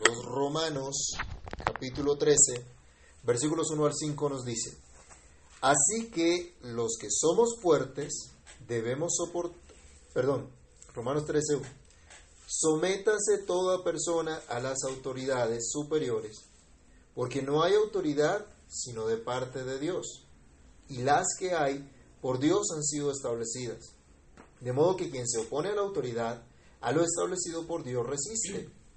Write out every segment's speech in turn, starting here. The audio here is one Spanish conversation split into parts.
los Romanos capítulo 13, versículos 1 al 5 nos dice, así que los que somos fuertes debemos soportar, perdón, Romanos 13, 1, sométase toda persona a las autoridades superiores, porque no hay autoridad sino de parte de Dios, y las que hay por Dios han sido establecidas. De modo que quien se opone a la autoridad, a lo establecido por Dios resiste,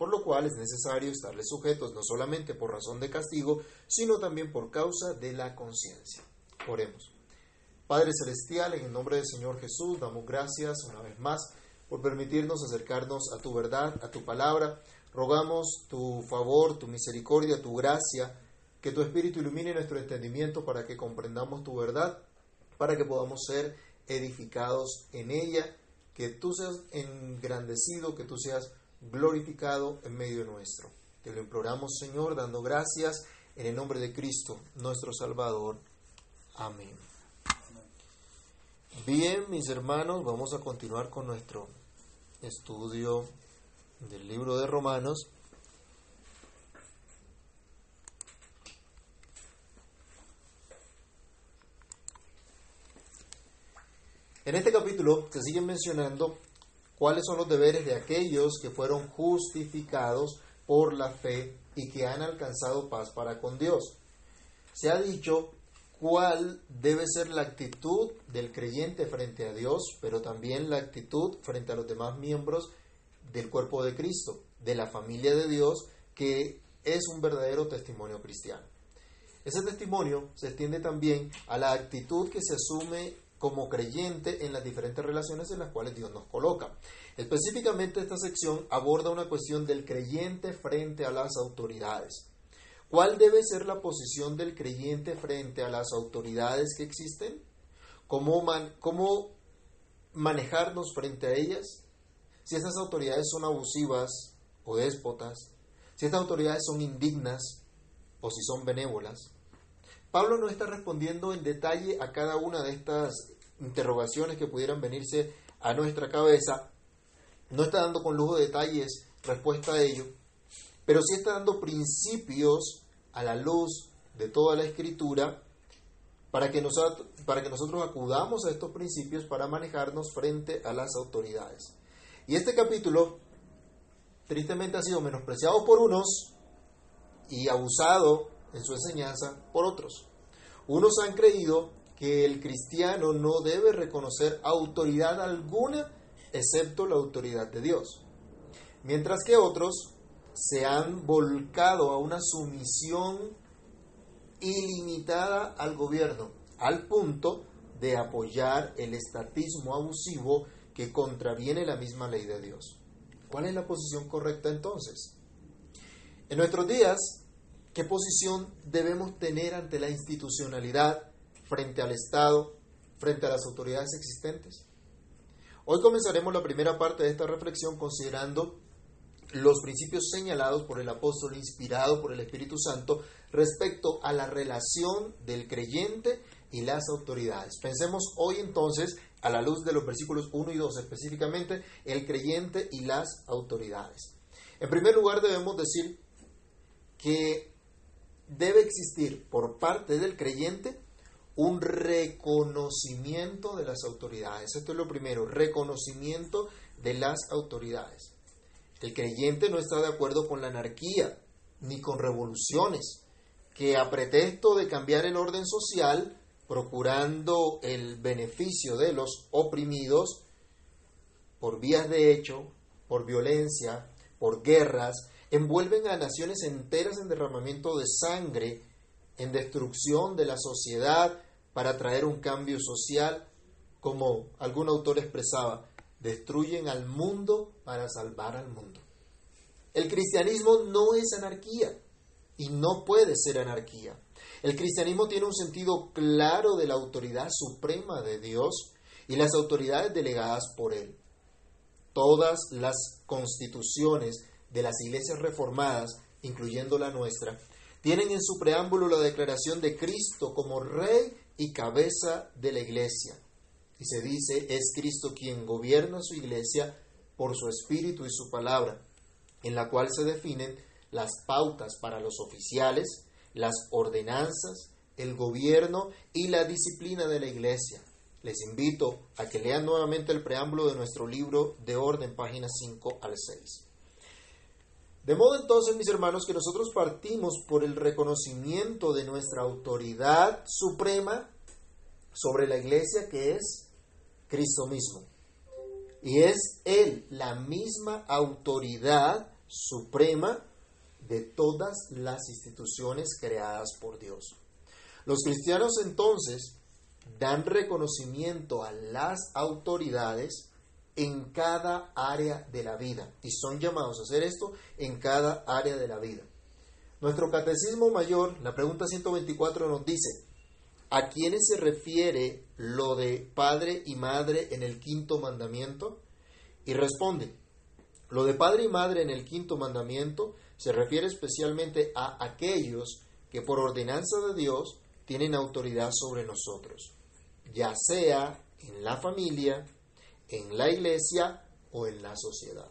Por lo cual es necesario estarles sujetos no solamente por razón de castigo, sino también por causa de la conciencia. Oremos. Padre Celestial, en el nombre del Señor Jesús, damos gracias una vez más por permitirnos acercarnos a tu verdad, a tu palabra. Rogamos tu favor, tu misericordia, tu gracia, que tu Espíritu ilumine nuestro entendimiento para que comprendamos tu verdad, para que podamos ser edificados en ella, que tú seas engrandecido, que tú seas glorificado en medio nuestro. Te lo imploramos, Señor, dando gracias en el nombre de Cristo, nuestro Salvador. Amén. Bien, mis hermanos, vamos a continuar con nuestro estudio del libro de Romanos. En este capítulo se siguen mencionando cuáles son los deberes de aquellos que fueron justificados por la fe y que han alcanzado paz para con Dios. Se ha dicho cuál debe ser la actitud del creyente frente a Dios, pero también la actitud frente a los demás miembros del cuerpo de Cristo, de la familia de Dios, que es un verdadero testimonio cristiano. Ese testimonio se extiende también a la actitud que se asume como creyente en las diferentes relaciones en las cuales Dios nos coloca. Específicamente esta sección aborda una cuestión del creyente frente a las autoridades. ¿Cuál debe ser la posición del creyente frente a las autoridades que existen? ¿Cómo, cómo manejarnos frente a ellas? Si estas autoridades son abusivas o déspotas, si estas autoridades son indignas o si son benévolas. Pablo no está respondiendo en detalle a cada una de estas interrogaciones que pudieran venirse a nuestra cabeza. No está dando con lujo de detalles respuesta a ello, pero sí está dando principios a la luz de toda la escritura para que, nosotros, para que nosotros acudamos a estos principios para manejarnos frente a las autoridades. Y este capítulo tristemente ha sido menospreciado por unos y abusado en su enseñanza por otros. Unos han creído que el cristiano no debe reconocer autoridad alguna excepto la autoridad de Dios, mientras que otros se han volcado a una sumisión ilimitada al gobierno, al punto de apoyar el estatismo abusivo que contraviene la misma ley de Dios. ¿Cuál es la posición correcta entonces? En nuestros días, ¿qué posición debemos tener ante la institucionalidad, frente al Estado, frente a las autoridades existentes? Hoy comenzaremos la primera parte de esta reflexión considerando los principios señalados por el apóstol inspirado por el Espíritu Santo respecto a la relación del creyente y las autoridades. Pensemos hoy entonces, a la luz de los versículos 1 y 2 específicamente, el creyente y las autoridades. En primer lugar debemos decir que debe existir por parte del creyente un reconocimiento de las autoridades. Esto es lo primero, reconocimiento de las autoridades. El creyente no está de acuerdo con la anarquía ni con revoluciones, que a pretexto de cambiar el orden social, procurando el beneficio de los oprimidos, por vías de hecho, por violencia, por guerras, envuelven a naciones enteras en derramamiento de sangre, en destrucción de la sociedad para traer un cambio social, como algún autor expresaba, destruyen al mundo para salvar al mundo. El cristianismo no es anarquía y no puede ser anarquía. El cristianismo tiene un sentido claro de la autoridad suprema de Dios y las autoridades delegadas por Él. Todas las constituciones de las iglesias reformadas, incluyendo la nuestra, tienen en su preámbulo la declaración de Cristo como Rey y cabeza de la iglesia. Y se dice, es Cristo quien gobierna su iglesia por su espíritu y su palabra, en la cual se definen las pautas para los oficiales, las ordenanzas, el gobierno y la disciplina de la iglesia. Les invito a que lean nuevamente el preámbulo de nuestro libro de orden, páginas 5 al 6. De modo entonces, mis hermanos, que nosotros partimos por el reconocimiento de nuestra autoridad suprema sobre la iglesia que es Cristo mismo. Y es Él la misma autoridad suprema de todas las instituciones creadas por Dios. Los cristianos entonces dan reconocimiento a las autoridades en cada área de la vida y son llamados a hacer esto en cada área de la vida. Nuestro catecismo mayor, la pregunta 124 nos dice, ¿a quiénes se refiere lo de padre y madre en el quinto mandamiento? Y responde, lo de padre y madre en el quinto mandamiento se refiere especialmente a aquellos que por ordenanza de Dios tienen autoridad sobre nosotros, ya sea en la familia, en la iglesia o en la sociedad.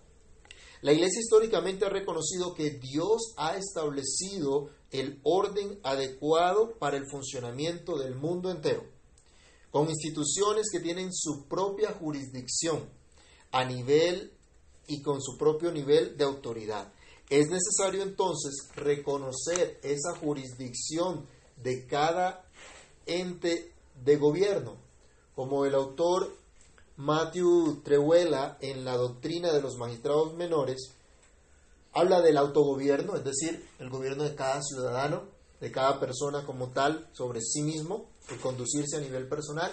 La iglesia históricamente ha reconocido que Dios ha establecido el orden adecuado para el funcionamiento del mundo entero, con instituciones que tienen su propia jurisdicción a nivel y con su propio nivel de autoridad. Es necesario entonces reconocer esa jurisdicción de cada ente de gobierno, como el autor Matthew Trehuela en la doctrina de los magistrados menores habla del autogobierno, es decir, el gobierno de cada ciudadano, de cada persona como tal sobre sí mismo, y conducirse a nivel personal,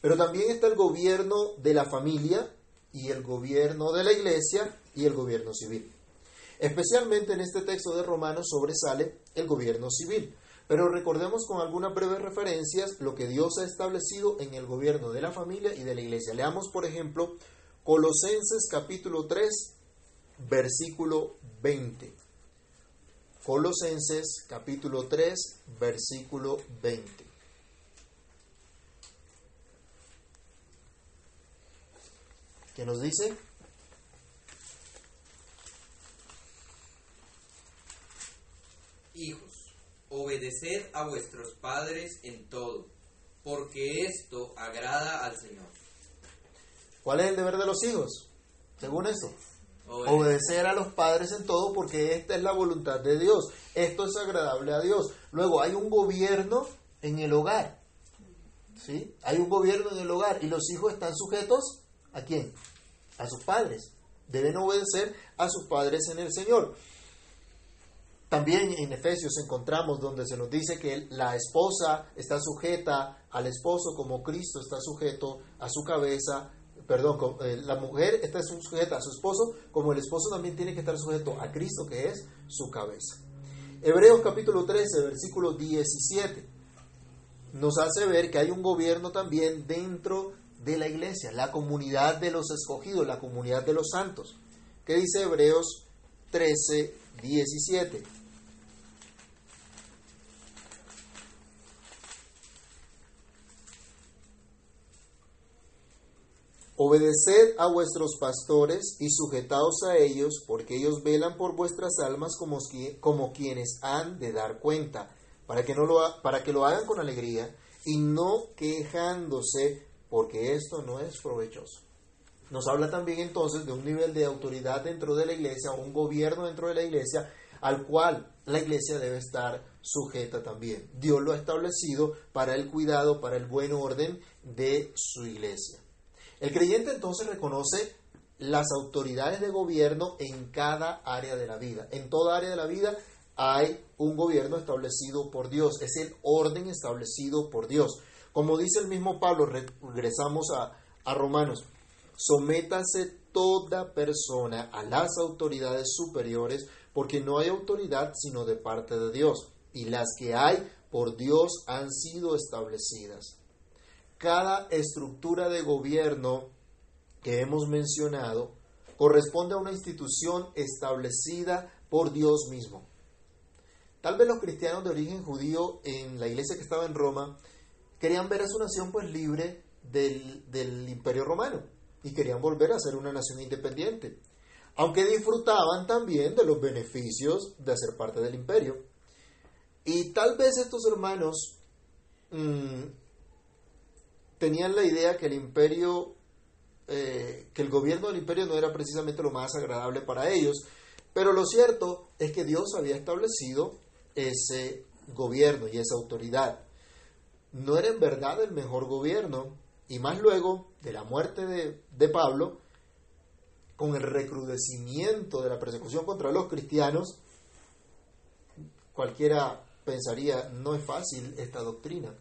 pero también está el gobierno de la familia y el gobierno de la iglesia y el gobierno civil. Especialmente en este texto de Romanos sobresale el gobierno civil. Pero recordemos con algunas breves referencias lo que Dios ha establecido en el gobierno de la familia y de la iglesia. Leamos, por ejemplo, Colosenses capítulo 3, versículo 20. Colosenses capítulo 3, versículo 20. ¿Qué nos dice? Hijos, obedeced a vuestros padres en todo, porque esto agrada al Señor. ¿Cuál es el deber de los hijos? Según eso. Obedecer a los padres en todo porque esta es la voluntad de Dios. Esto es agradable a Dios. Luego hay un gobierno en el hogar. ¿Sí? Hay un gobierno en el hogar y los hijos están sujetos a quién? A sus padres. Deben obedecer a sus padres en el Señor. También en Efesios encontramos donde se nos dice que la esposa está sujeta al esposo como Cristo está sujeto a su cabeza, perdón, eh, la mujer está sujeta a su esposo como el esposo también tiene que estar sujeto a Cristo que es su cabeza. Hebreos capítulo 13, versículo 17 nos hace ver que hay un gobierno también dentro de la iglesia, la comunidad de los escogidos, la comunidad de los santos. ¿Qué dice Hebreos 13, 17? Obedeced a vuestros pastores y sujetaos a ellos, porque ellos velan por vuestras almas como, como quienes han de dar cuenta, para que, no lo, para que lo hagan con alegría y no quejándose, porque esto no es provechoso. Nos habla también entonces de un nivel de autoridad dentro de la iglesia, un gobierno dentro de la iglesia, al cual la iglesia debe estar sujeta también. Dios lo ha establecido para el cuidado, para el buen orden de su iglesia. El creyente entonces reconoce las autoridades de gobierno en cada área de la vida. En toda área de la vida hay un gobierno establecido por Dios, es el orden establecido por Dios. Como dice el mismo Pablo, regresamos a, a Romanos, sométase toda persona a las autoridades superiores, porque no hay autoridad sino de parte de Dios, y las que hay por Dios han sido establecidas. Cada estructura de gobierno que hemos mencionado corresponde a una institución establecida por Dios mismo. Tal vez los cristianos de origen judío en la iglesia que estaba en Roma querían ver a su nación pues libre del, del imperio romano y querían volver a ser una nación independiente, aunque disfrutaban también de los beneficios de ser parte del imperio. Y tal vez estos hermanos mmm, tenían la idea que el imperio, eh, que el gobierno del imperio no era precisamente lo más agradable para ellos, pero lo cierto es que Dios había establecido ese gobierno y esa autoridad. No era en verdad el mejor gobierno, y más luego de la muerte de, de Pablo, con el recrudecimiento de la persecución contra los cristianos, cualquiera pensaría, no es fácil esta doctrina.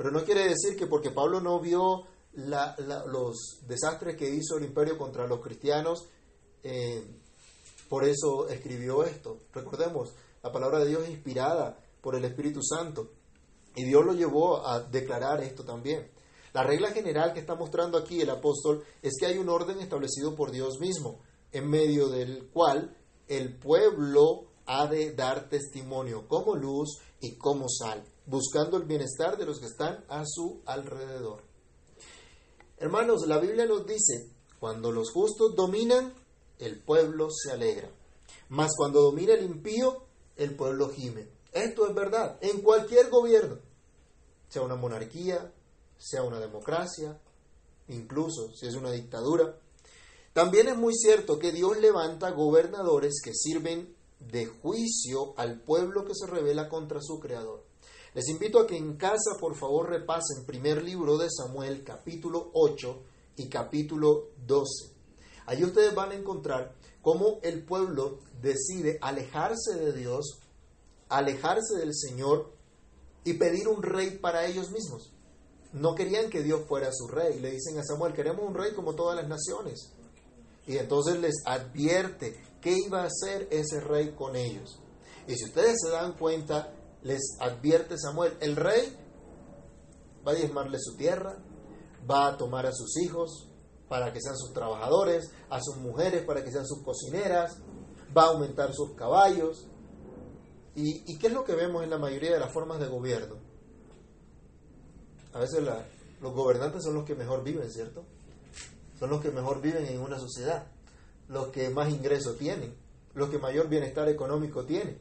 Pero no quiere decir que porque Pablo no vio los desastres que hizo el imperio contra los cristianos, eh, por eso escribió esto. Recordemos, la palabra de Dios es inspirada por el Espíritu Santo y Dios lo llevó a declarar esto también. La regla general que está mostrando aquí el apóstol es que hay un orden establecido por Dios mismo, en medio del cual el pueblo ha de dar testimonio como luz y como sal, buscando el bienestar de los que están a su alrededor. Hermanos, la Biblia nos dice, cuando los justos dominan, el pueblo se alegra. Mas cuando domina el impío, el pueblo gime. Esto es verdad, en cualquier gobierno, sea una monarquía, sea una democracia, incluso si es una dictadura. También es muy cierto que Dios levanta gobernadores que sirven de juicio al pueblo que se revela contra su creador. Les invito a que en casa por favor repasen primer libro de Samuel capítulo 8 y capítulo 12. Allí ustedes van a encontrar cómo el pueblo decide alejarse de Dios, alejarse del Señor y pedir un rey para ellos mismos. No querían que Dios fuera su rey. Le dicen a Samuel, queremos un rey como todas las naciones. Y entonces les advierte qué iba a hacer ese rey con ellos. Y si ustedes se dan cuenta, les advierte Samuel, el rey va a diezmarle su tierra, va a tomar a sus hijos para que sean sus trabajadores, a sus mujeres para que sean sus cocineras, va a aumentar sus caballos. ¿Y, qué es lo que vemos en la mayoría de las formas de gobierno? A veces los gobernantes son los que mejor viven, ¿cierto? Son los que mejor viven en una sociedad, los que más ingresos tienen, los que mayor bienestar económico tienen.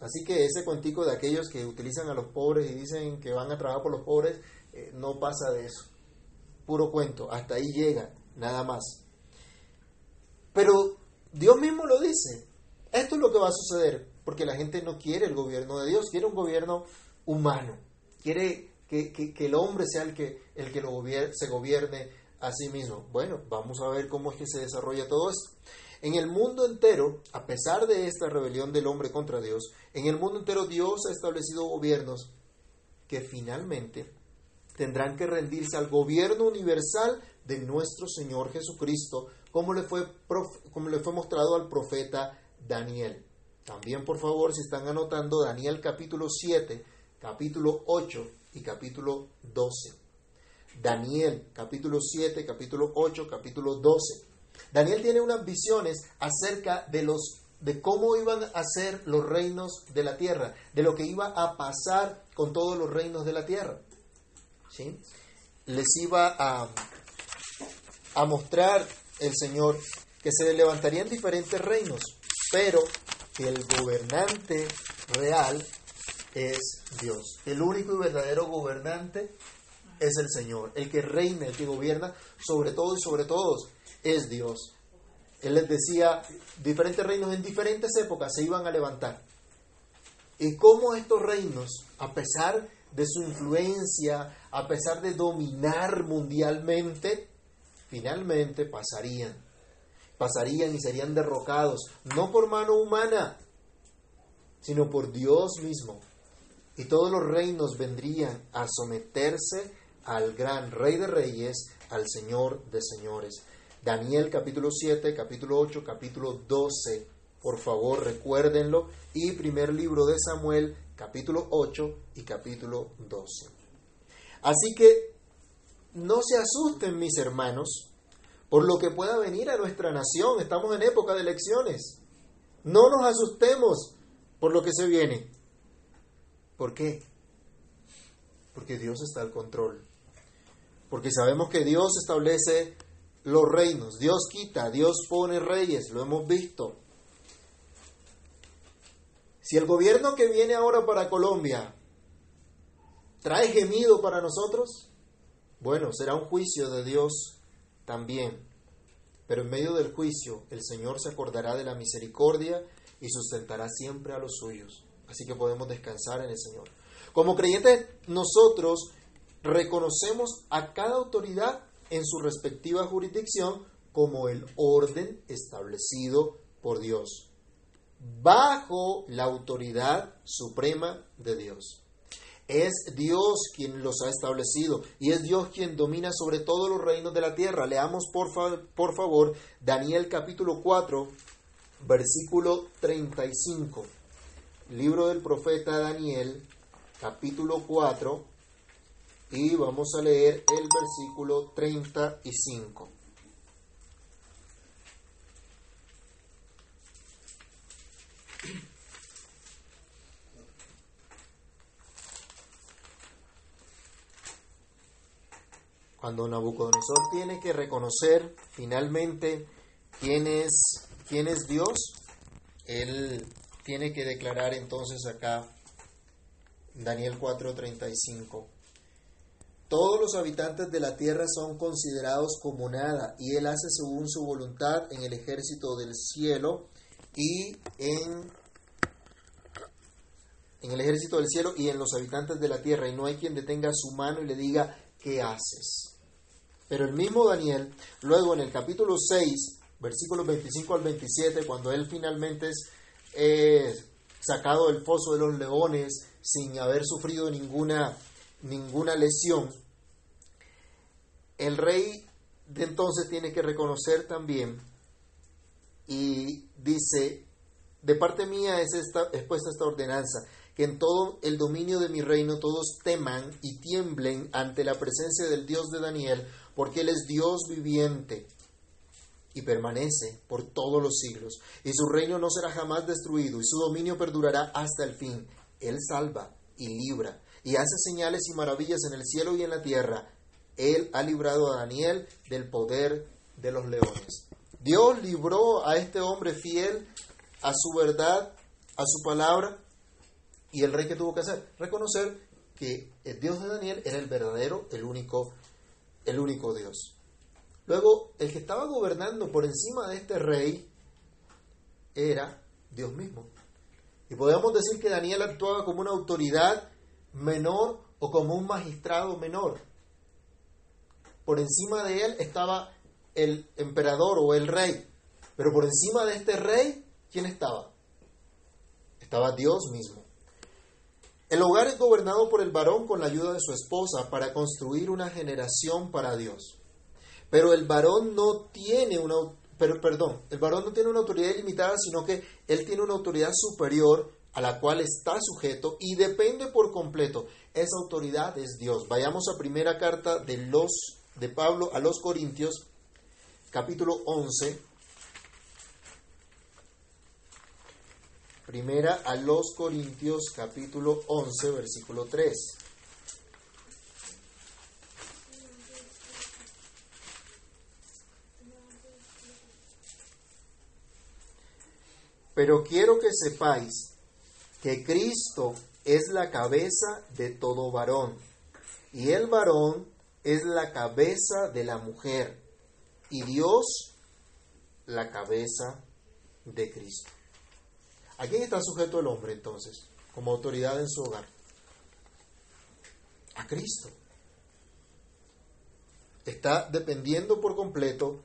Así que ese cuentico de aquellos que utilizan a los pobres y dicen que van a trabajar por los pobres, eh, no pasa de eso. Puro cuento, hasta ahí llega, nada más. Pero Dios mismo lo dice. Esto es lo que va a suceder, porque la gente no quiere el gobierno de Dios, quiere un gobierno humano, quiere que, que, que el hombre sea el que, el que lo se gobierne a sí mismo. Bueno, vamos a ver cómo es que se desarrolla todo esto. En el mundo entero, a pesar de esta rebelión del hombre contra Dios, en el mundo entero Dios ha establecido gobiernos que finalmente tendrán que rendirse al gobierno universal de nuestro Señor Jesucristo, como le fue, como le fue mostrado al profeta Daniel. También, por favor, si están anotando Daniel capítulo 7, capítulo 8 y capítulo 12. Daniel capítulo 7, capítulo 8, capítulo 12. Daniel tiene unas visiones acerca de los de cómo iban a ser los reinos de la tierra, de lo que iba a pasar con todos los reinos de la tierra. ¿Sí? Les iba a, a mostrar el Señor que se levantarían diferentes reinos, pero que el gobernante real es Dios. El único y verdadero gobernante es el Señor. El que reina, el que gobierna sobre todo y sobre todos es Dios. Él les decía, diferentes reinos en diferentes épocas se iban a levantar. Y cómo estos reinos, a pesar de su influencia, a pesar de dominar mundialmente, finalmente pasarían. Pasarían y serían derrocados, no por mano humana, sino por Dios mismo. Y todos los reinos vendrían a someterse al gran Rey de Reyes, al Señor de Señores. Daniel capítulo 7, capítulo 8, capítulo 12 por favor recuérdenlo, y primer libro de Samuel, capítulo 8 y capítulo 12. Así que no se asusten mis hermanos por lo que pueda venir a nuestra nación. Estamos en época de elecciones. No nos asustemos por lo que se viene. ¿Por qué? Porque Dios está al control. Porque sabemos que Dios establece los reinos. Dios quita, Dios pone reyes. Lo hemos visto. Si el gobierno que viene ahora para Colombia trae gemido para nosotros, bueno, será un juicio de Dios también. Pero en medio del juicio el Señor se acordará de la misericordia y sustentará siempre a los suyos. Así que podemos descansar en el Señor. Como creyentes, nosotros reconocemos a cada autoridad en su respectiva jurisdicción como el orden establecido por Dios, bajo la autoridad suprema de Dios. Es Dios quien los ha establecido y es Dios quien domina sobre todos los reinos de la tierra. Leamos por, por favor Daniel capítulo 4, versículo 35. Libro del profeta Daniel capítulo 4 y vamos a leer el versículo 35. cuando Nabucodonosor tiene que reconocer finalmente quién es, quién es Dios, él tiene que declarar entonces acá Daniel 4:35. Todos los habitantes de la tierra son considerados como nada, y él hace según su voluntad en el ejército del cielo y en, en el ejército del cielo y en los habitantes de la tierra, y no hay quien detenga su mano y le diga, ¿qué haces? Pero el mismo Daniel, luego en el capítulo 6, versículos 25 al 27, cuando él finalmente es sacado del foso de los leones sin haber sufrido ninguna, ninguna lesión, el rey de entonces tiene que reconocer también y dice, de parte mía es, esta, es puesta esta ordenanza, que en todo el dominio de mi reino todos teman y tiemblen ante la presencia del Dios de Daniel, porque Él es Dios viviente y permanece por todos los siglos, y su reino no será jamás destruido, y su dominio perdurará hasta el fin. Él salva y libra, y hace señales y maravillas en el cielo y en la tierra. Él ha librado a Daniel del poder de los leones. Dios libró a este hombre fiel a su verdad, a su palabra, y el rey que tuvo que hacer, reconocer que el Dios de Daniel era el verdadero, el único el único Dios. Luego, el que estaba gobernando por encima de este rey era Dios mismo. Y podemos decir que Daniel actuaba como una autoridad menor o como un magistrado menor. Por encima de él estaba el emperador o el rey. Pero por encima de este rey, ¿quién estaba? Estaba Dios mismo. El hogar es gobernado por el varón con la ayuda de su esposa para construir una generación para Dios. Pero el varón no tiene una pero, perdón, el varón no tiene una autoridad ilimitada, sino que él tiene una autoridad superior a la cual está sujeto y depende por completo. Esa autoridad es Dios. Vayamos a primera carta de los de Pablo a los Corintios, capítulo 11, Primera a los Corintios capítulo 11 versículo 3. Pero quiero que sepáis que Cristo es la cabeza de todo varón, y el varón es la cabeza de la mujer, y Dios la cabeza de Cristo. ¿A quién está sujeto el hombre entonces como autoridad en su hogar? A Cristo. Está dependiendo por completo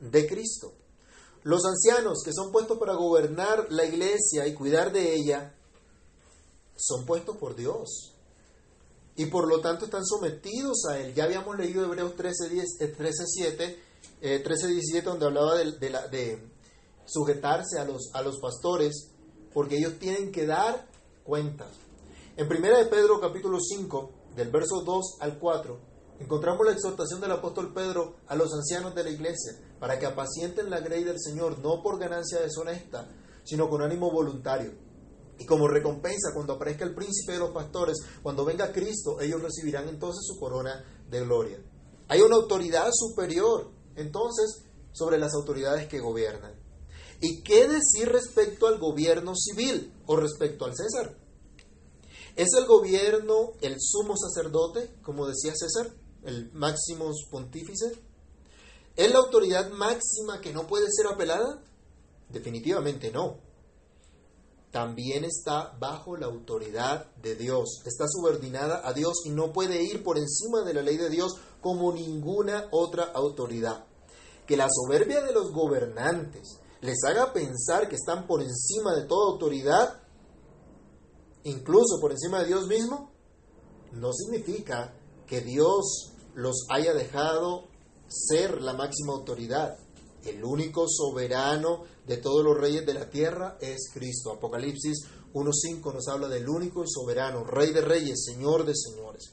de Cristo. Los ancianos que son puestos para gobernar la iglesia y cuidar de ella son puestos por Dios. Y por lo tanto están sometidos a Él. Ya habíamos leído Hebreos 13, 10, 13 7, 13, 17, donde hablaba de, de, la, de sujetarse a los, a los pastores porque ellos tienen que dar cuentas. En 1 de Pedro capítulo 5, del verso 2 al 4, encontramos la exhortación del apóstol Pedro a los ancianos de la iglesia para que apacienten la grey del Señor, no por ganancia deshonesta, sino con ánimo voluntario. Y como recompensa, cuando aparezca el príncipe de los pastores, cuando venga Cristo, ellos recibirán entonces su corona de gloria. Hay una autoridad superior, entonces, sobre las autoridades que gobiernan. ¿Y qué decir respecto al gobierno civil o respecto al César? ¿Es el gobierno el sumo sacerdote, como decía César, el máximo pontífice? ¿Es la autoridad máxima que no puede ser apelada? Definitivamente no. También está bajo la autoridad de Dios, está subordinada a Dios y no puede ir por encima de la ley de Dios como ninguna otra autoridad. Que la soberbia de los gobernantes les haga pensar que están por encima de toda autoridad, incluso por encima de Dios mismo, no significa que Dios los haya dejado ser la máxima autoridad. El único soberano de todos los reyes de la tierra es Cristo. Apocalipsis 1.5 nos habla del único y soberano, Rey de reyes, Señor de señores.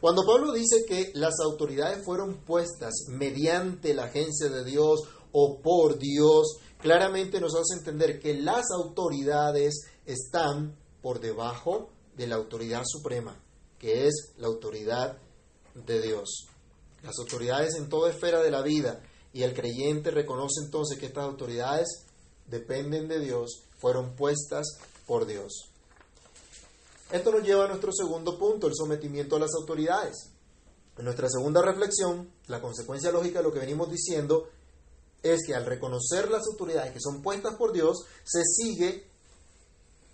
Cuando Pablo dice que las autoridades fueron puestas mediante la agencia de Dios o por Dios, claramente nos hace entender que las autoridades están por debajo de la autoridad suprema, que es la autoridad de Dios. Las autoridades en toda esfera de la vida y el creyente reconoce entonces que estas autoridades dependen de Dios, fueron puestas por Dios. Esto nos lleva a nuestro segundo punto, el sometimiento a las autoridades. En nuestra segunda reflexión, la consecuencia lógica de lo que venimos diciendo es que al reconocer las autoridades que son puestas por Dios, se sigue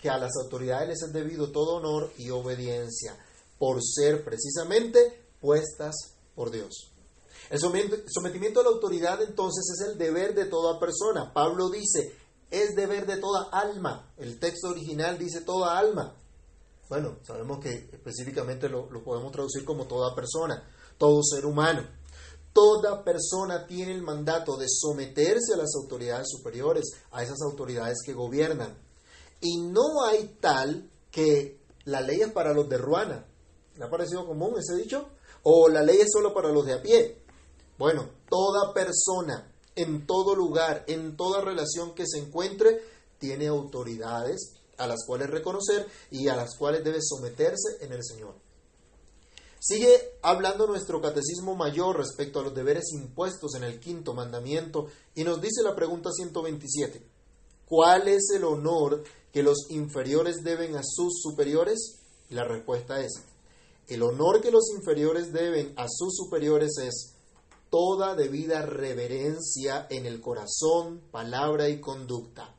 que a las autoridades les es debido todo honor y obediencia por ser precisamente puestas por Dios. El sometimiento a la autoridad entonces es el deber de toda persona. Pablo dice, es deber de toda alma. El texto original dice toda alma. Bueno, sabemos que específicamente lo, podemos traducir como toda persona, todo ser humano. Toda persona tiene el mandato de someterse a las autoridades superiores, a esas autoridades que gobiernan. Y no hay tal que la ley es para los de Ruana. ¿Le ha parecido común ese dicho? O la ley es solo para los de a pie. Bueno, toda persona, en todo lugar, en toda relación que se encuentre, tiene autoridades a las cuales reconocer y a las cuales debe someterse en el Señor. Sigue hablando nuestro catecismo mayor respecto a los deberes impuestos en el quinto mandamiento y nos dice la pregunta 127. ¿Cuál es el honor que los inferiores deben a sus superiores? La respuesta es, el honor que los inferiores deben a sus superiores es toda debida reverencia en el corazón, palabra y conducta.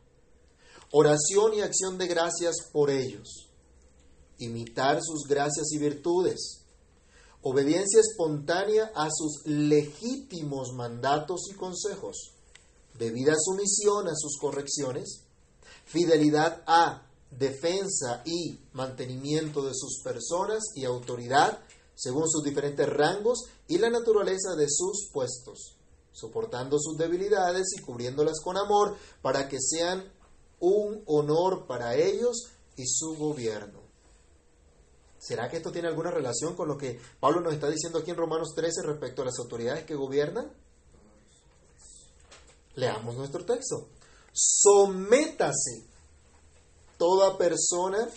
Oración y acción de gracias por ellos. Imitar sus gracias y virtudes obediencia espontánea a sus legítimos mandatos y consejos, debida sumisión a sus correcciones, fidelidad a defensa y mantenimiento de sus personas y autoridad según sus diferentes rangos y la naturaleza de sus puestos, soportando sus debilidades y cubriéndolas con amor para que sean un honor para ellos y su gobierno. ¿Será que esto tiene alguna relación con lo que Pablo nos está diciendo aquí en Romanos 13 respecto a las autoridades que gobiernan? Leamos nuestro texto. Sométase toda persona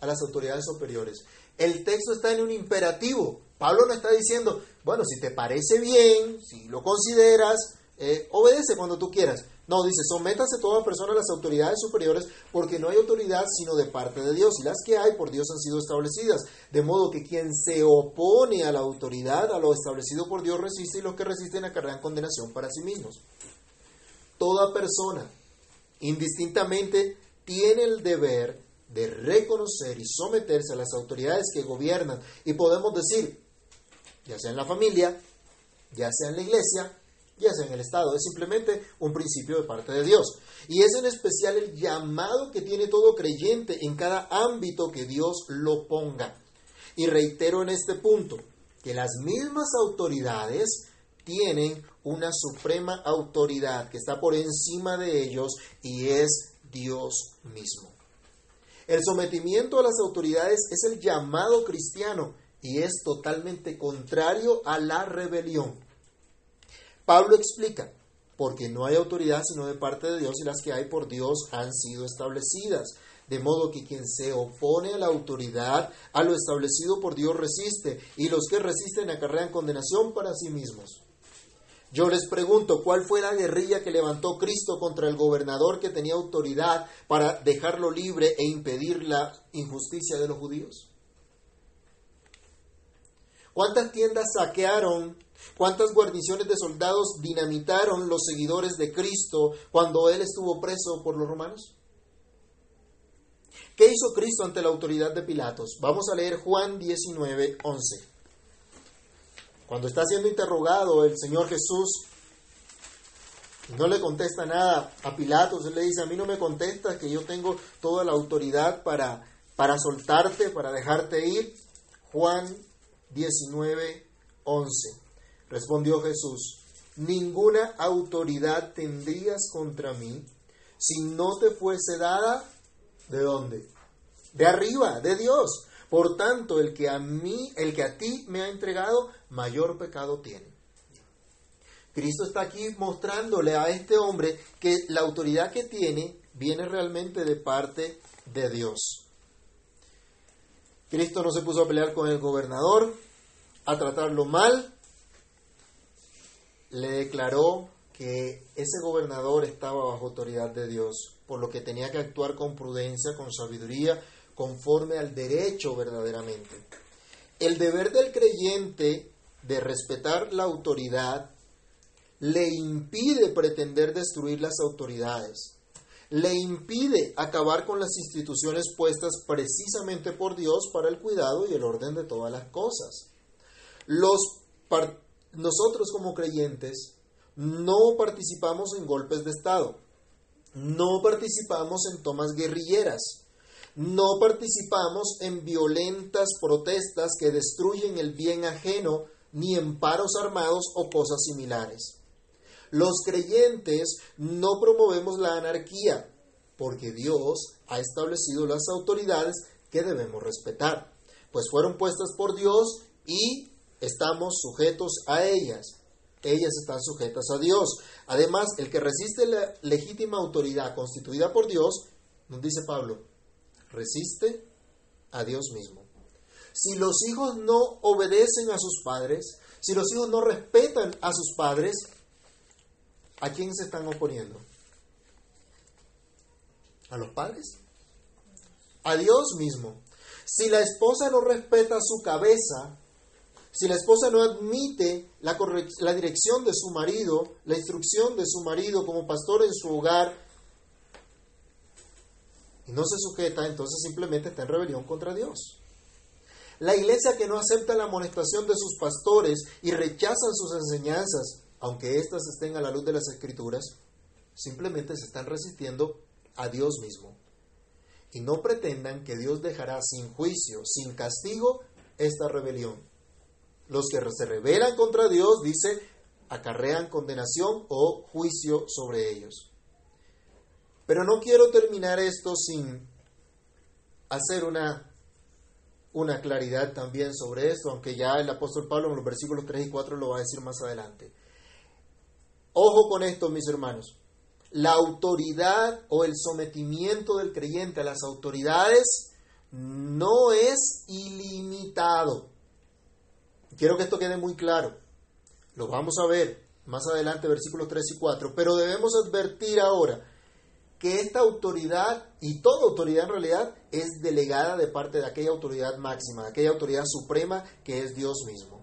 a las autoridades superiores. El texto está en un imperativo. Pablo no está diciendo, bueno, si te parece bien, si lo consideras, eh, obedece cuando tú quieras. No, dice, sométase toda persona a las autoridades superiores, porque no hay autoridad sino de parte de Dios, y las que hay por Dios han sido establecidas. De modo que quien se opone a la autoridad, a lo establecido por Dios, resiste, y los que resisten acarrean condenación para sí mismos. Toda persona, indistintamente, tiene el deber de reconocer y someterse a las autoridades que gobiernan. Y podemos decir, ya sea en la familia, ya sea en la iglesia, ya sea en el Estado, es simplemente un principio de parte de Dios. Y es en especial el llamado que tiene todo creyente en cada ámbito que Dios lo ponga. Y reitero en este punto que las mismas autoridades tienen una suprema autoridad que está por encima de ellos y es Dios mismo. El sometimiento a las autoridades es el llamado cristiano y es totalmente contrario a la rebelión. Pablo explica, porque no hay autoridad sino de parte de Dios y las que hay por Dios han sido establecidas. De modo que quien se opone a la autoridad, a lo establecido por Dios resiste, y los que resisten acarrean condenación para sí mismos. Yo les pregunto, ¿cuál fue la guerrilla que levantó Cristo contra el gobernador que tenía autoridad para dejarlo libre e impedir la injusticia de los judíos? ¿Cuántas tiendas saquearon? ¿Cuántas guarniciones de soldados dinamitaron los seguidores de Cristo cuando él estuvo preso por los romanos? ¿Qué hizo Cristo ante la autoridad de Pilatos? Vamos a leer Juan 19, 11. Cuando está siendo interrogado el Señor Jesús, no le contesta nada a Pilatos, él le dice, a mí no me contestas que yo tengo toda la autoridad para, para soltarte, para dejarte ir. Juan 19, 11. Respondió Jesús, ninguna autoridad tendrías contra mí si no te fuese dada de dónde? De arriba, de Dios. Por tanto, el que a mí, el que a ti me ha entregado, mayor pecado tiene. Cristo está aquí mostrándole a este hombre que la autoridad que tiene viene realmente de parte de Dios. Cristo no se puso a pelear con el gobernador, a tratarlo mal, le declaró que ese gobernador estaba bajo autoridad de Dios, por lo que tenía que actuar con prudencia, con sabiduría, conforme al derecho verdaderamente. El deber del creyente de respetar la autoridad le impide pretender destruir las autoridades, le impide acabar con las instituciones puestas precisamente por Dios para el cuidado y el orden de todas las cosas. Los nosotros como creyentes no participamos en golpes de Estado, no participamos en tomas guerrilleras, no participamos en violentas protestas que destruyen el bien ajeno, ni en paros armados o cosas similares. Los creyentes no promovemos la anarquía, porque Dios ha establecido las autoridades que debemos respetar, pues fueron puestas por Dios y estamos sujetos a ellas. Ellas están sujetas a Dios. Además, el que resiste la legítima autoridad constituida por Dios, nos dice Pablo, resiste a Dios mismo. Si los hijos no obedecen a sus padres, si los hijos no respetan a sus padres, ¿a quién se están oponiendo? ¿A los padres? A Dios mismo. Si la esposa no respeta su cabeza, si la esposa no admite la, la, dirección de su marido, la instrucción de su marido como pastor en su hogar, y no se sujeta, entonces simplemente está en rebelión contra Dios. La iglesia que no acepta la amonestación de sus pastores y rechazan sus enseñanzas, aunque éstas estén a la luz de las escrituras, simplemente se están resistiendo a Dios mismo. Y no pretendan que Dios dejará sin juicio, sin castigo, esta rebelión. Los que se rebelan contra Dios, dice, acarrean condenación o juicio sobre ellos. Pero no quiero terminar esto sin hacer una, una claridad también sobre esto, aunque ya el apóstol Pablo en los versículos 3 y 4 lo va a decir más adelante. Ojo con esto, mis hermanos. La autoridad o el sometimiento del creyente a las autoridades no es ilimitado. Quiero que esto quede muy claro. Lo vamos a ver más adelante, versículos 3 y 4. Pero debemos advertir ahora que esta autoridad, y toda autoridad en realidad, es delegada de parte de aquella autoridad máxima, de aquella autoridad suprema que es Dios mismo.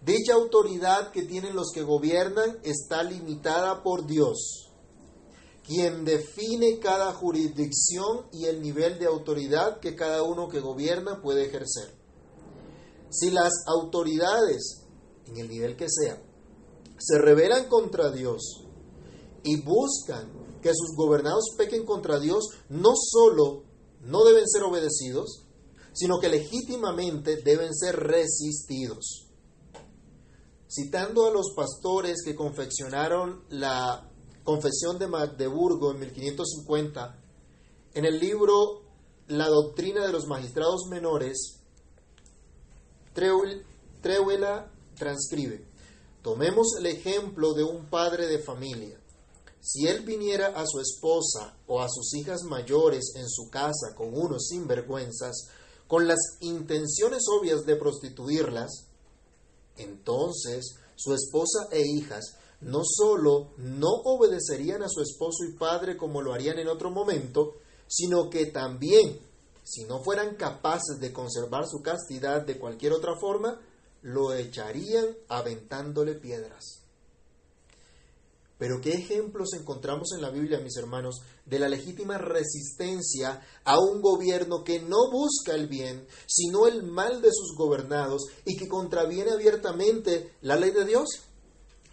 Dicha autoridad que tienen los que gobiernan está limitada por Dios, quien define cada jurisdicción y el nivel de autoridad que cada uno que gobierna puede ejercer. Si las autoridades, en el nivel que sea, se rebelan contra Dios y buscan que sus gobernados pequen contra Dios, no solo no deben ser obedecidos, sino que legítimamente deben ser resistidos. citando a los pastores que confeccionaron la Confesión de Magdeburgo en 1550, en el libro La doctrina de los magistrados menores, Treuela transcribe, tomemos el ejemplo de un padre de familia. Si él viniera a su esposa o a sus hijas mayores en su casa con unos sinvergüenzas, con las intenciones obvias de prostituirlas, entonces su esposa e hijas no sólo no obedecerían a su esposo y padre como lo harían en otro momento, sino que también, si no fueran capaces de conservar su castidad de cualquier otra forma, lo echarían aventándole piedras. Pero qué ejemplos encontramos en la Biblia, mis hermanos, de la legítima resistencia a un gobierno que no busca el bien, sino el mal de sus gobernados y que contraviene abiertamente la ley de Dios.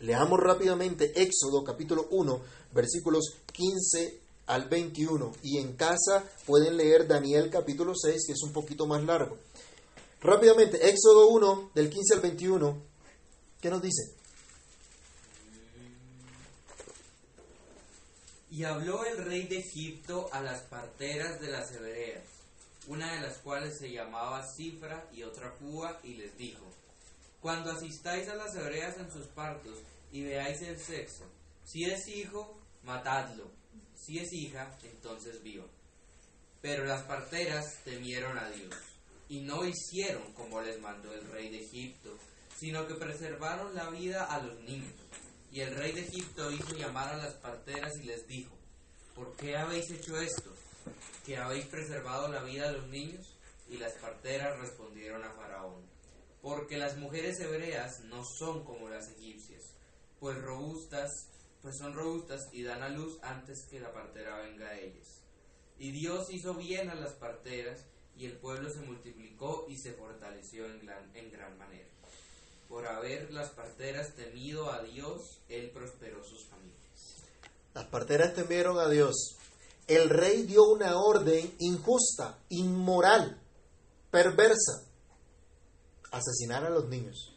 Leamos rápidamente Éxodo capítulo 1, versículos 15 al 21. Y en casa pueden leer Daniel capítulo 6, que es un poquito más largo. Rápidamente, Éxodo 1, del 15 al 21. ¿Qué nos dice? Y habló el rey de Egipto a las parteras de las hebreas, una de las cuales se llamaba Cifra y otra Fua, y les dijo, Cuando asistáis a las hebreas en sus partos, y veáis el sexo. Si es hijo, matadlo. Si es hija, entonces viva. Pero las parteras temieron a Dios y no hicieron como les mandó el rey de Egipto, sino que preservaron la vida a los niños. Y el rey de Egipto hizo llamar a las parteras y les dijo, ¿por qué habéis hecho esto? ¿Que habéis preservado la vida a los niños? Y las parteras respondieron a Faraón, porque las mujeres hebreas no son como las egipcias pues robustas, pues son robustas y dan a luz antes que la partera venga a ellas. Y Dios hizo bien a las parteras, y el pueblo se multiplicó y se fortaleció en gran, en gran manera. Por haber las parteras temido a Dios, Él prosperó sus familias. Las parteras temieron a Dios. El rey dio una orden injusta, inmoral, perversa. Asesinar a los niños.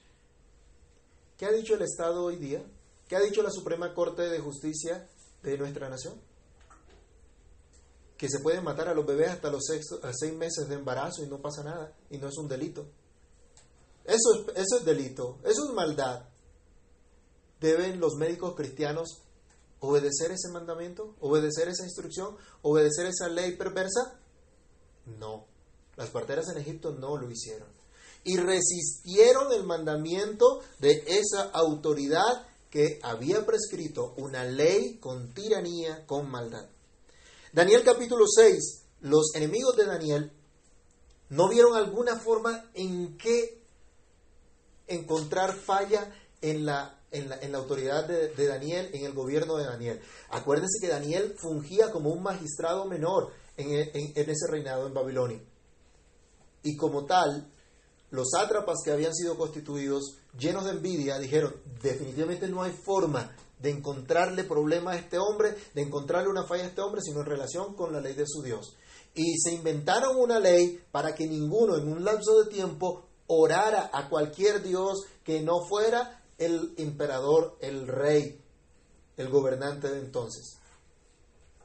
¿Qué ha dicho el Estado hoy día? ¿Qué ha dicho la Suprema Corte de Justicia de nuestra nación? Que se pueden matar a los bebés hasta los seis, meses de embarazo y no pasa nada, y no es un delito. Eso es, eso es delito, eso es maldad. ¿Deben los médicos cristianos obedecer ese mandamiento, obedecer esa instrucción, obedecer esa ley perversa? No. Las parteras en Egipto no lo hicieron y resistieron el mandamiento de esa autoridad que había prescrito una ley con tiranía, con maldad. Daniel capítulo 6, los enemigos de Daniel no vieron alguna forma en que encontrar falla en la, en la, autoridad de, Daniel, en el gobierno de Daniel. Acuérdense que Daniel fungía como un magistrado menor en, en ese reinado en Babilonia. Y como tal, los sátrapas que habían sido constituidos, llenos de envidia, dijeron, definitivamente no hay forma de encontrarle problema a este hombre, de encontrarle una falla a este hombre, sino en relación con la ley de su Dios. Y se inventaron una ley para que ninguno en un lapso de tiempo orara a cualquier Dios que no fuera el emperador, el rey, el gobernante de entonces.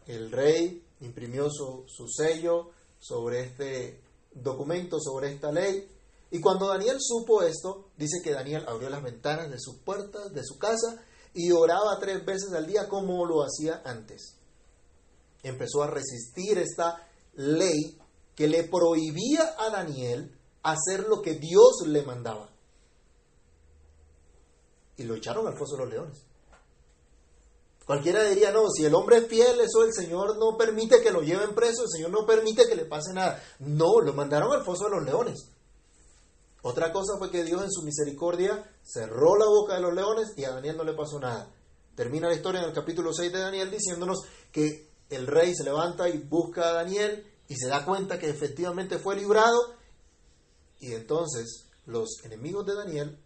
El rey imprimió su, su sello sobre este documento, sobre esta ley, y cuando Daniel supo esto, dice que Daniel abrió las ventanas de sus puertas, de su casa, y oraba tres veces al día como lo hacía antes. Empezó a resistir esta ley que le prohibía a Daniel hacer lo que Dios le mandaba. Y lo echaron al foso de los leones. Cualquiera diría, no, si el hombre es fiel, eso el Señor no permite que lo lleven preso, el Señor no permite que le pase nada. No, lo mandaron al foso de los leones. Otra cosa fue que Dios en su misericordia cerró la boca de los leones y a Daniel no le pasó nada. Termina la historia en el capítulo 6 de Daniel diciéndonos que el rey se levanta y busca a Daniel y se da cuenta que efectivamente fue librado y entonces los enemigos de Daniel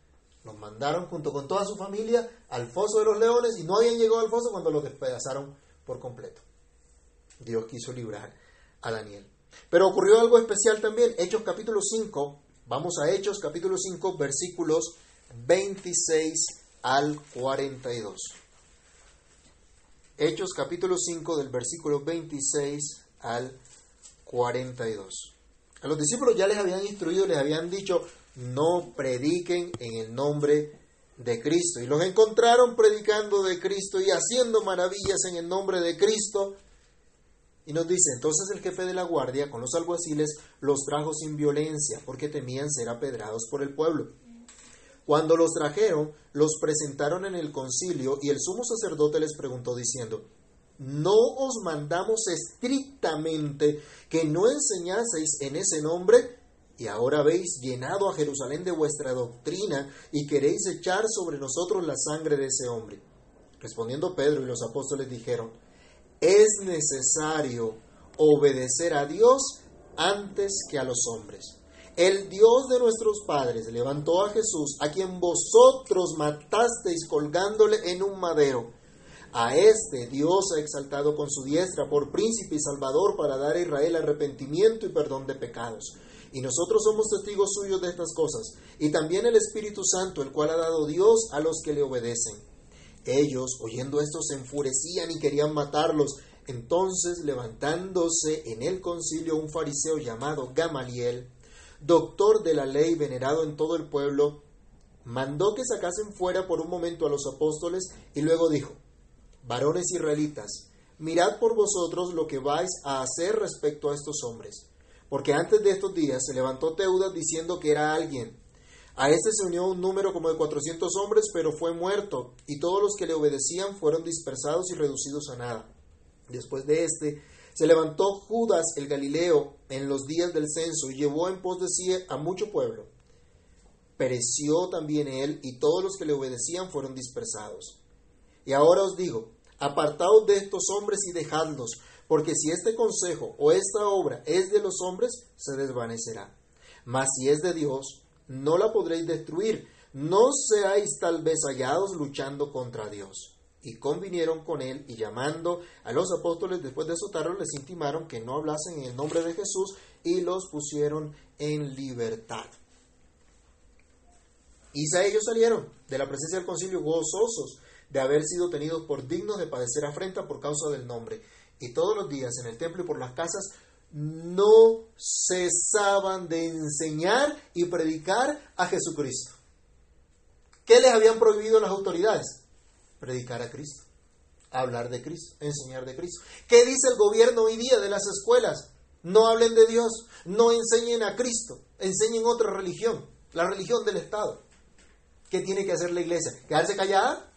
los mandaron junto con toda su familia al foso de los leones y no habían llegado al foso cuando los despedazaron por completo. Dios quiso librar a Daniel. Pero ocurrió algo especial también. Hechos capítulo 5 Vamos a Hechos capítulo 5 versículos 26 al 42. Hechos capítulo 5 del versículo 26 al 42. A los discípulos ya les habían instruido, les habían dicho, no prediquen en el nombre de Cristo. Y los encontraron predicando de Cristo y haciendo maravillas en el nombre de Cristo. Y nos dice, entonces el jefe de la guardia con los alguaciles los trajo sin violencia, porque temían ser apedrados por el pueblo. Cuando los trajeron, los presentaron en el concilio y el sumo sacerdote les preguntó diciendo, ¿no os mandamos estrictamente que no enseñaseis en ese nombre? Y ahora habéis llenado a Jerusalén de vuestra doctrina y queréis echar sobre nosotros la sangre de ese hombre. Respondiendo Pedro y los apóstoles dijeron, es necesario obedecer a Dios antes que a los hombres. El Dios de nuestros padres levantó a Jesús, a quien vosotros matasteis colgándole en un madero. A este Dios ha exaltado con su diestra por príncipe y salvador para dar a Israel arrepentimiento y perdón de pecados. Y nosotros somos testigos suyos de estas cosas, y también el Espíritu Santo, el cual ha dado Dios a los que le obedecen. Ellos, oyendo esto, se enfurecían y querían matarlos. Entonces, levantándose en el concilio un fariseo llamado Gamaliel, doctor de la ley venerado en todo el pueblo, mandó que sacasen fuera por un momento a los apóstoles y luego dijo, varones israelitas, mirad por vosotros lo que vais a hacer respecto a estos hombres porque antes de estos días se levantó Teudas diciendo que era alguien. A este se unió un número como de cuatrocientos hombres, pero fue muerto, y todos los que le obedecían fueron dispersados y reducidos a nada. Después de este, se levantó Judas el Galileo en los días del censo y llevó en pos de sí a mucho pueblo. Pereció también él, y todos los que le obedecían fueron dispersados. Y ahora os digo, apartaos de estos hombres y dejadlos, porque si este consejo o esta obra es de los hombres, se desvanecerá. Mas si es de Dios, no la podréis destruir. No seáis tal vez hallados luchando contra Dios. Y convinieron con él y llamando a los apóstoles después de azotarlos, les intimaron que no hablasen en el nombre de Jesús y los pusieron en libertad. Y ellos salieron de la presencia del concilio gozosos de haber sido tenidos por dignos de padecer afrenta por causa del nombre y todos los días en el templo y por las casas no cesaban de enseñar y predicar a Jesucristo. ¿Qué les habían prohibido las autoridades? Predicar a Cristo, hablar de Cristo, enseñar de Cristo. ¿Qué dice el gobierno hoy día de las escuelas? No hablen de Dios, no enseñen a Cristo, enseñen otra religión, la religión del Estado. ¿Qué tiene que hacer la iglesia? ¿Quedarse callada?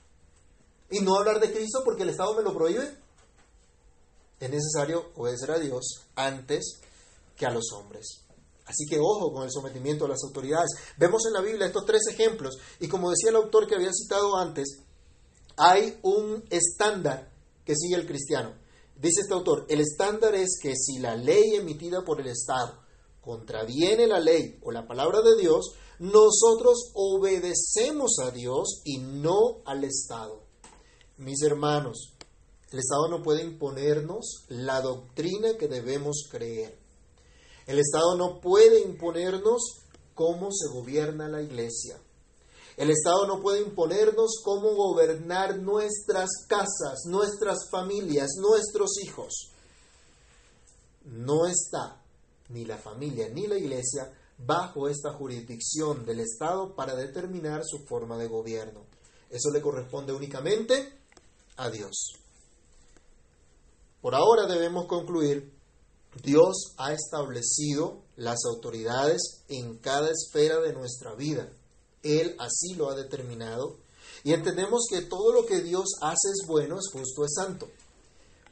¿Y no hablar de Cristo porque el Estado me lo prohíbe? es necesario obedecer a Dios antes que a los hombres. Así que ojo con el sometimiento a las autoridades. Vemos en la Biblia estos tres ejemplos y como decía el autor que había citado antes, hay un estándar que sigue el cristiano. Dice este autor, el estándar es que si la ley emitida por el Estado contraviene la ley o la palabra de Dios, nosotros obedecemos a Dios y no al Estado. Mis hermanos, el Estado no puede imponernos la doctrina que debemos creer. El Estado no puede imponernos cómo se gobierna la iglesia. El Estado no puede imponernos cómo gobernar nuestras casas, nuestras familias, nuestros hijos. No está ni la familia ni la iglesia bajo esta jurisdicción del Estado para determinar su forma de gobierno. Eso le corresponde únicamente a Dios. Por ahora debemos concluir, Dios ha establecido las autoridades en cada esfera de nuestra vida. Él así lo ha determinado y entendemos que todo lo que Dios hace es bueno, es justo, es santo.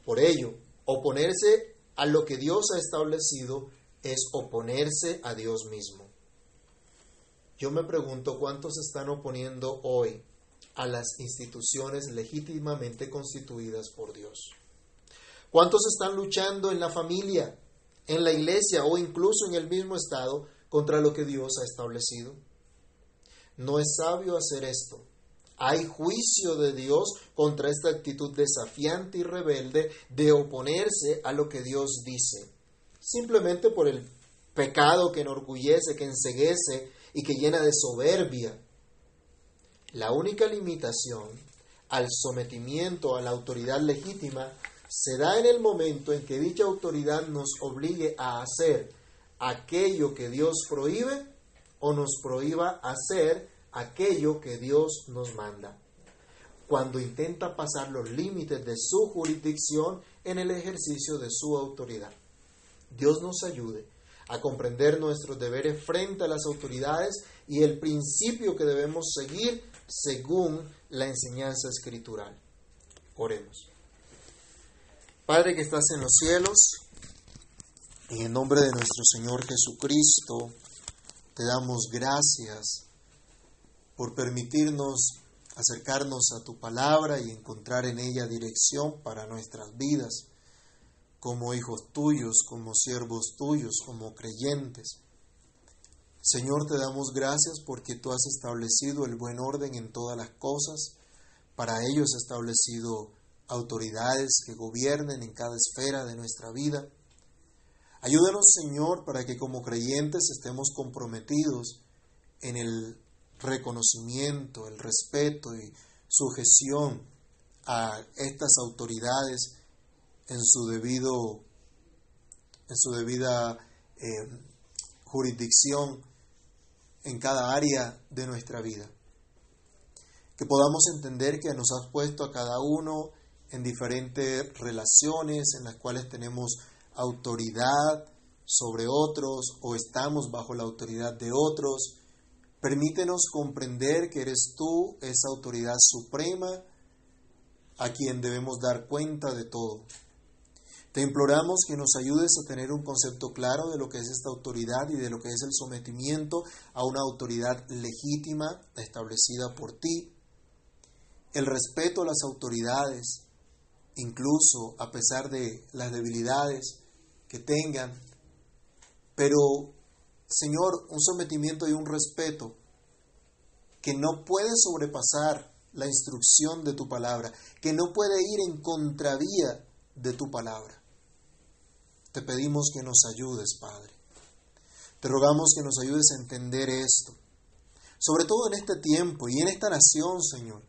Por ello, oponerse a lo que Dios ha establecido es oponerse a Dios mismo. Yo me pregunto cuántos están oponiendo hoy a las instituciones legítimamente constituidas por Dios. ¿Cuántos están luchando en la familia, en la iglesia o incluso en el mismo estado contra lo que Dios ha establecido? No es sabio hacer esto. Hay juicio de Dios contra esta actitud desafiante y rebelde de oponerse a lo que Dios dice, simplemente por el pecado que enorgullece, que enseguece y que llena de soberbia. La única limitación al sometimiento a la autoridad legítima se da en el momento en que dicha autoridad nos obligue a hacer aquello que Dios prohíbe o nos prohíba hacer aquello que Dios nos manda. Cuando intenta pasar los límites de su jurisdicción en el ejercicio de su autoridad. Dios nos ayude a comprender nuestros deberes frente a las autoridades y el principio que debemos seguir según la enseñanza escritural. Oremos. Padre que estás en los cielos, en el nombre de nuestro Señor Jesucristo, te damos gracias por permitirnos acercarnos a tu palabra y encontrar en ella dirección para nuestras vidas, como hijos tuyos, como siervos tuyos, como creyentes. Señor, te damos gracias porque tú has establecido el buen orden en todas las cosas. Para ello has establecido autoridades que gobiernen en cada esfera de nuestra vida. Ayúdanos, Señor, para que como creyentes estemos comprometidos en el reconocimiento, el respeto y sujeción a estas autoridades en su debido en su debida eh, jurisdicción en cada área de nuestra vida. Que podamos entender que nos has puesto a cada uno en diferentes relaciones en las cuales tenemos autoridad sobre otros o estamos bajo la autoridad de otros. Permítenos comprender que eres tú esa autoridad suprema a quien debemos dar cuenta de todo. Te imploramos que nos ayudes a tener un concepto claro de lo que es esta autoridad y de lo que es el sometimiento a una autoridad legítima establecida por ti. El respeto a las autoridades, incluso a pesar de las debilidades que tengan. Pero, Señor, un sometimiento y un respeto que no puede sobrepasar la instrucción de tu palabra, que no puede ir en contravía de tu palabra. Te pedimos que nos ayudes, Padre. Te rogamos que nos ayudes a entender esto, sobre todo en este tiempo y en esta nación, Señor,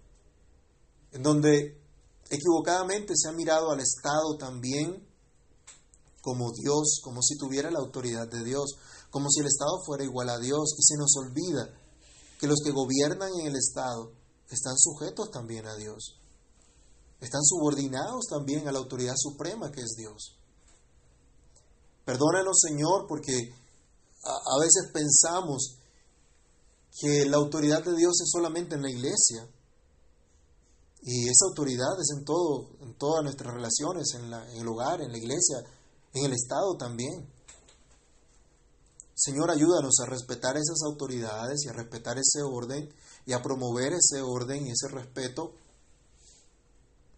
en donde equivocadamente se ha mirado al Estado también como Dios, como si tuviera la autoridad de Dios, como si el Estado fuera igual a Dios, y se nos olvida que los que gobiernan en el Estado están sujetos también a Dios, están subordinados también a la autoridad suprema que es Dios. Perdónanos, Señor, porque a, veces pensamos que la autoridad de Dios es solamente en la iglesia. Y esa autoridad es en todo, en todas nuestras relaciones, en, en el hogar, en la iglesia, en el Estado también. Señor, ayúdanos a respetar esas autoridades y a respetar ese orden y a promover ese orden y ese respeto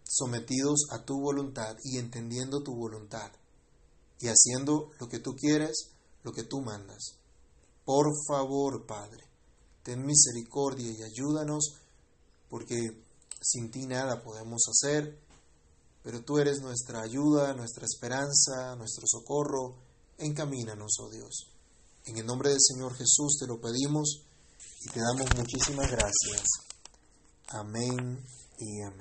sometidos a tu voluntad y entendiendo tu voluntad y haciendo lo que tú quieres, lo que tú mandas. Por favor, Padre, ten misericordia y ayúdanos, porque sin ti nada podemos hacer, pero tú eres nuestra ayuda, nuestra esperanza, nuestro socorro. Encamínanos, oh Dios. En el nombre del Señor Jesús te lo pedimos y te damos muchísimas gracias. Amén y amén.